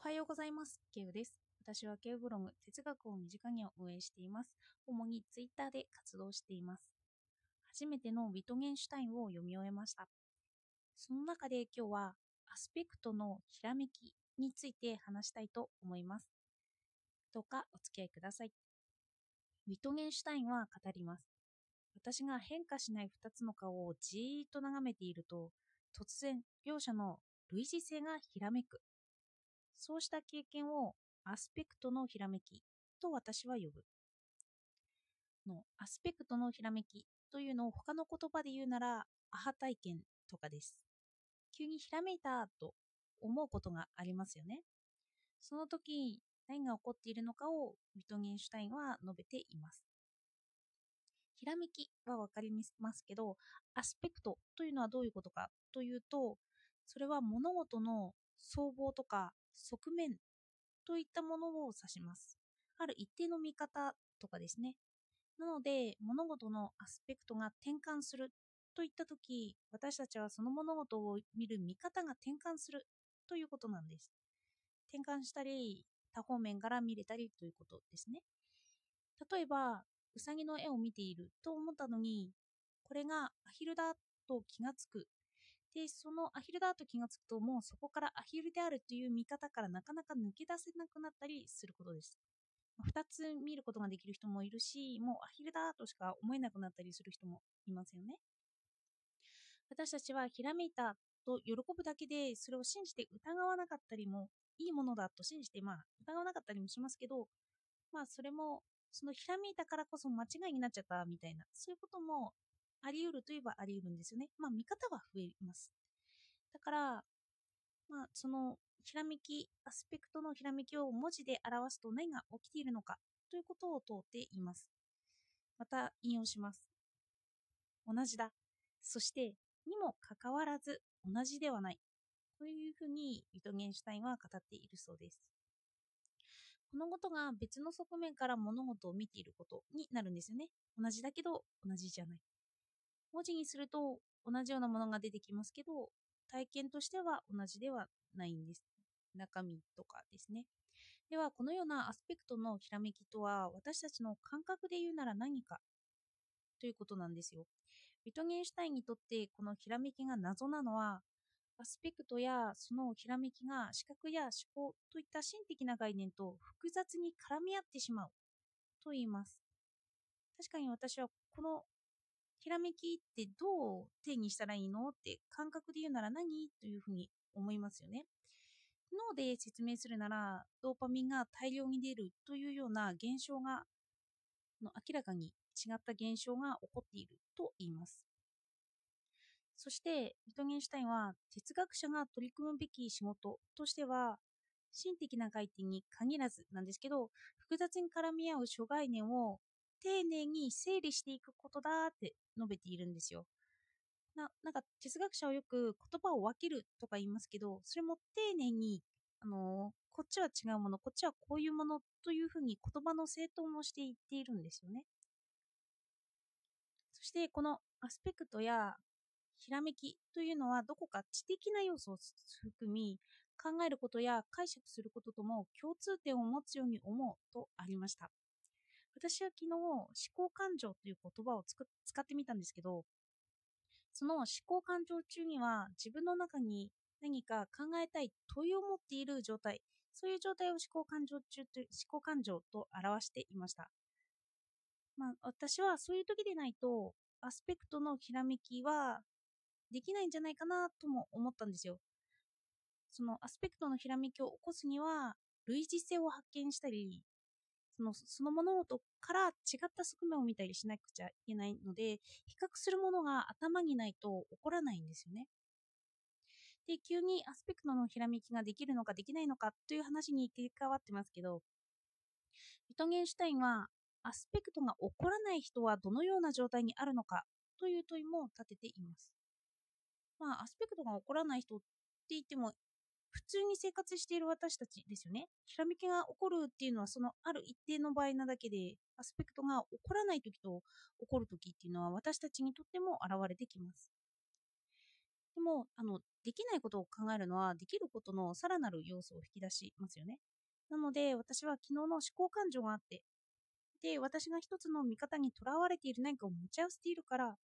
おはようございます。ケウです。私はケウブログ、哲学を身近にを運営しています。主にツイッターで活動しています。初めてのビトゲンシュタインを読み終えました。その中で今日はアスペクトのひらめきについて話したいと思います。どうかお付き合いください。ビトゲンシュタインは語ります。私が変化しない2つの顔をじーっと眺めていると、突然両者の類似性がひらめく。そうした経験をアスペクトのひらめきと私は呼ぶ。のアスペクトのひらめきというのを他の言葉で言うならアハ体験とかです。急にひらめいたと思うことがありますよね。その時何が起こっているのかをビトゲンシュタインは述べています。ひらめきは分かりますけど、アスペクトというのはどういうことかというと、それは物事の総合とか側面といったものを指します。ある一定の見方とかですね。なので、物事のアスペクトが転換するといったとき、私たちはその物事を見る見方が転換するということなんです。転換したり、多方面から見れたりということですね。例えば、うさぎの絵を見ていると思ったのに、これがアヒルだと気がつく。で、そのアヒルだと気がつくと、もうそこからアヒルであるという見方からなかなか抜け出せなくなったりすることです。2つ見ることができる人もいるし、もうアヒルだとしか思えなくなったりする人もいますよね。私たちはひらめいたと喜ぶだけで、それを信じて疑わなかったりも、いいものだと信じて、まあ、疑わなかったりもしますけど、まあ、それも、そのひらめいたからこそ間違いになっちゃったみたいな、そういうこともあり得るといえばあり得るんですよね。まあ、見方は増えます。だから、まあ、そのひらめき、アスペクトのひらめきを文字で表すと何が起きているのかということを問うています。また引用します。同じだ。そして、にもかかわらず同じではない。というふうにビトゲンシュタインは語っているそうです。このことが別の側面から物事を見ていることになるんですよね。同じだけど同じじゃない。文字にすると同じようなものが出てきますけど、体験としては同じではないんです。中身とかですね。では、このようなアスペクトのひらめきとは、私たちの感覚で言うなら何か？ということなんですよ。ビトゲンシュタインにとってこのひらめきが謎なのは、アスペクトやそのひらめきが視覚や思考といった心的な概念と複雑に絡み合ってしまうと言います。確かに私はこのひらめきってどう定義したらいいの？って感覚で言うなら何？というふうに思いますよね。脳で説明するならドーパミンが大量に出るというような現象がの明らかに違った現象が起こっていると言います。そして、ビトゲンシュタインは哲学者が取り組むべき仕事としては、心的な概念に限らずなんですけど、複雑に絡み合う諸概念を丁寧に整理していくことだって述べているんですよ。ななんか哲学者はよく言葉を分けるとか言いますけど、それも丁寧に、あのこっちは違うもの、こっちはこういうものというふうに言葉の整頓をしていっているんですよね。そしてこのアスペクトやひらめきというのはどこか知的な要素を含み、考えることや解釈することとも共通点を持つように思うとありました。私は昨日思考感情という言葉を使ってみたんですけど、その思考感情中には自分の中に何か考えたい問いを持っている状態、そういう状態を思考感情中と思考感情と表していました。まあ、私はそういう時でないと、アスペクトのひらめきはできないんじゃないかなとも思ったんですよ。そのアスペクトのひらめきを起こすには、類似性を発見したり、そのその物事から違った側面を見たりしなくちゃいけないので、比較するものが頭にないと起こらないんですよね。で、急にアスペクトのひらめきができるのかできないのかという話に切り替わってますけど、ビトゲンシュタインは、アスペクトが起こらない人はどのような状態にあるのかという問いも立てています。まあ、アスペクトが起こらない人って言っても、普通に生活している私たちですよね。ひらめきが起こるっていうのは、そのある一定の場合なだけで、アスペクトが起こらない時と起こる時っていうのは、私たちにとっても現れてきます。でも、あの、できないことを考えるのは、できることのさらなる要素を引き出しますよね。なので、私は昨日の思考感情があって、で、私が一つの見方にとらわれている何かを持ち合わせているから、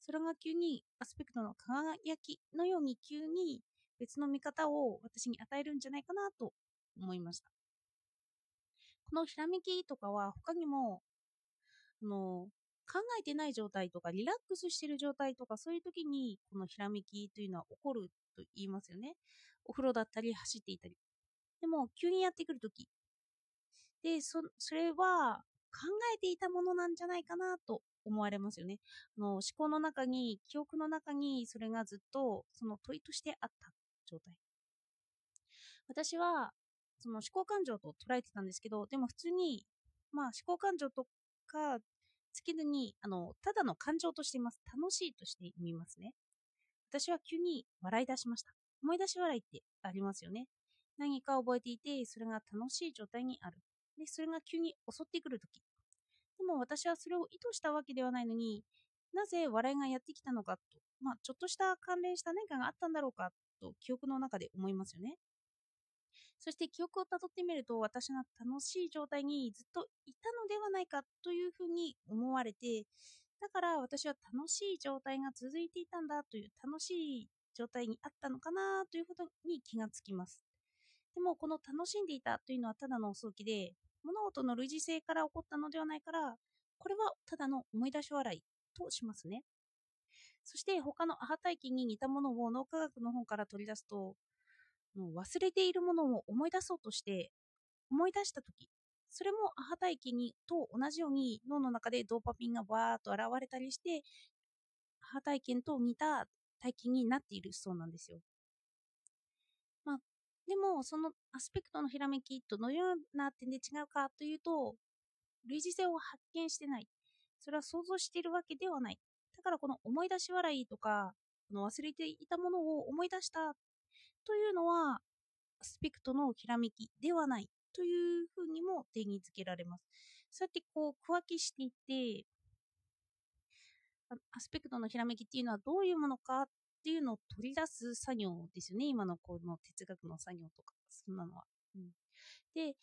それが急にアスペクトの輝きのように急に別の見方を私に与えるんじゃないかなと思いました。このひらめきとかは他にも、あの、考えてない状態とかリラックスしてる状態とかそういう時にこのひらめきというのは起こると言いますよね。お風呂だったり走っていたり。でも急にやってくる時でそそれは考えていたものなんじゃないかなと思われますよね。あの思考の中に記憶の中にそれがずっとその問いとしてあった状態。私はその思考感情と捉えてたんですけど、でも普通に、まあ思考感情とかつけずに、あの、ただの感情としています。楽しいとしてみますね。私は急に笑い出しました。思い出し笑いってありますよね。何か覚えていて、それが楽しい状態にある。で、それが急に襲ってくるとき。でも私はそれを意図したわけではないのに、なぜ笑いがやってきたのかと、まあ、ちょっとした関連した何かがあったんだろうかと記憶の中で思いますよね。そして記憶をたどってみると私が楽しい状態にずっといたのではないかというふうに思われてだから私は楽しい状態が続いていたんだという楽しい状態にあったのかなということに気がつきますでもこの楽しんでいたというのはただの早期で物事の類似性から起こったのではないからこれはただの思い出し笑いとしますねそして他のアハ体験に似たものを脳科学の本から取り出すともう忘れているものを思い出そうとして思い出した時それもアハ体験にと同じように脳の中でドーパミンがバーっと現れたりしてアハ体験と似た体験になっているそうなんですよ。まあ、でもそのアスペクトのひらめきどのような点で違うかというと類似性を発見してないそれは想像しているわけではないだからこの思い出し笑いとかこの忘れていたものを思い出したというのは、スペクトのひらめきではないというふうにも定義づけられます。そうやってこう、区分けしていって、アスペクトのひらめきっていうのはどういうものかっていうのを取り出す作業ですよね。今のこの哲学の作業とか、そんなのは。うん、で、思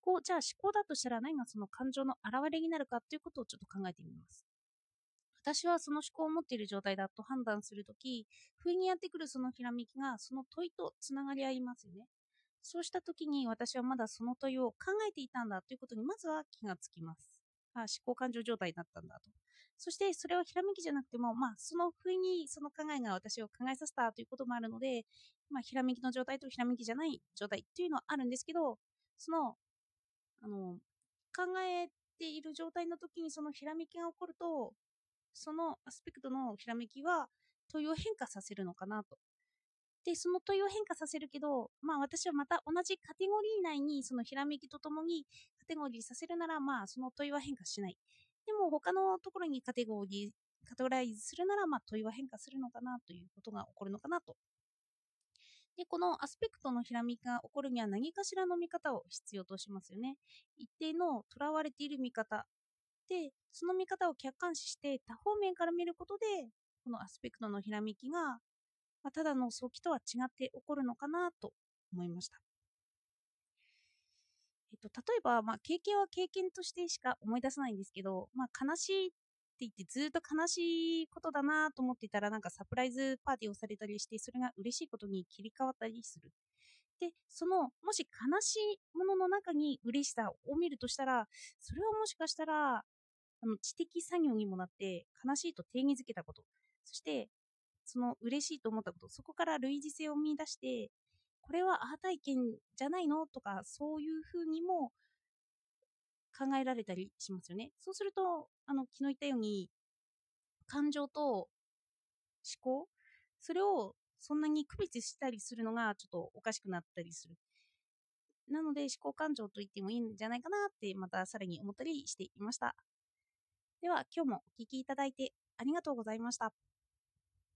考、じゃあ思考だとしたら何がその感情の表れになるかということをちょっと考えてみます。私はその思考を持っている状態だと判断するとき、不意にやってくるそのひらめきがその問いとつながり合いますよね。そうしたときに私はまだその問いを考えていたんだということにまずは気がつきます。あ思考感情状態だったんだと。そしてそれはひらめきじゃなくても、まあ、その不意にその考えが私を考えさせたということもあるので、まあ、ひらめきの状態とひらめきじゃない状態っていうのはあるんですけど、その、あの、考えている状態の時にそのひらめきが起こると、そのアスペクトのひらめきは問いを変化させるのかなと。で、その問いを変化させるけど、まあ私はまた同じカテゴリー内にそのひらめきとともにカテゴリーさせるなら、まあその問いは変化しない。でも他のところにカテゴリー、カテゴライズするなら、まあ問いは変化するのかなということが起こるのかなと。で、このアスペクトのひらめきが起こるには何かしらの見方を必要としますよね。一定のとらわれている見方で、その見方を客観視して多方面から見ることで、このアスペクトのひらめきが、まあ、ただの早期とは違って起こるのかなと思いました。えっと、例えば、まあ、経験は経験としてしか思い出さないんですけど、まあ、悲しいって言ってずっと悲しいことだなと思っていたらなんかサプライズパーティーをされたりしてそれが嬉しいことに切り替わったりするで、その、もし悲しいものの中に嬉しさを見るとしたら、それはもしかしたら、あの知的作業にもなって、悲しいと定義づけたこと、そして、その嬉しいと思ったこと、そこから類似性を見出して、これはアハ体験じゃないの？とか、そういうふうにも考えられたりしますよね。そうすると、あの、昨日言ったように、感情と思考、それをそんなに区別したりするのがちょっとおかしくなったりする。なので思考感情と言ってもいいんじゃないかなってまたさらに思ったりしていました。では今日もお聴きいただいてありがとうございました。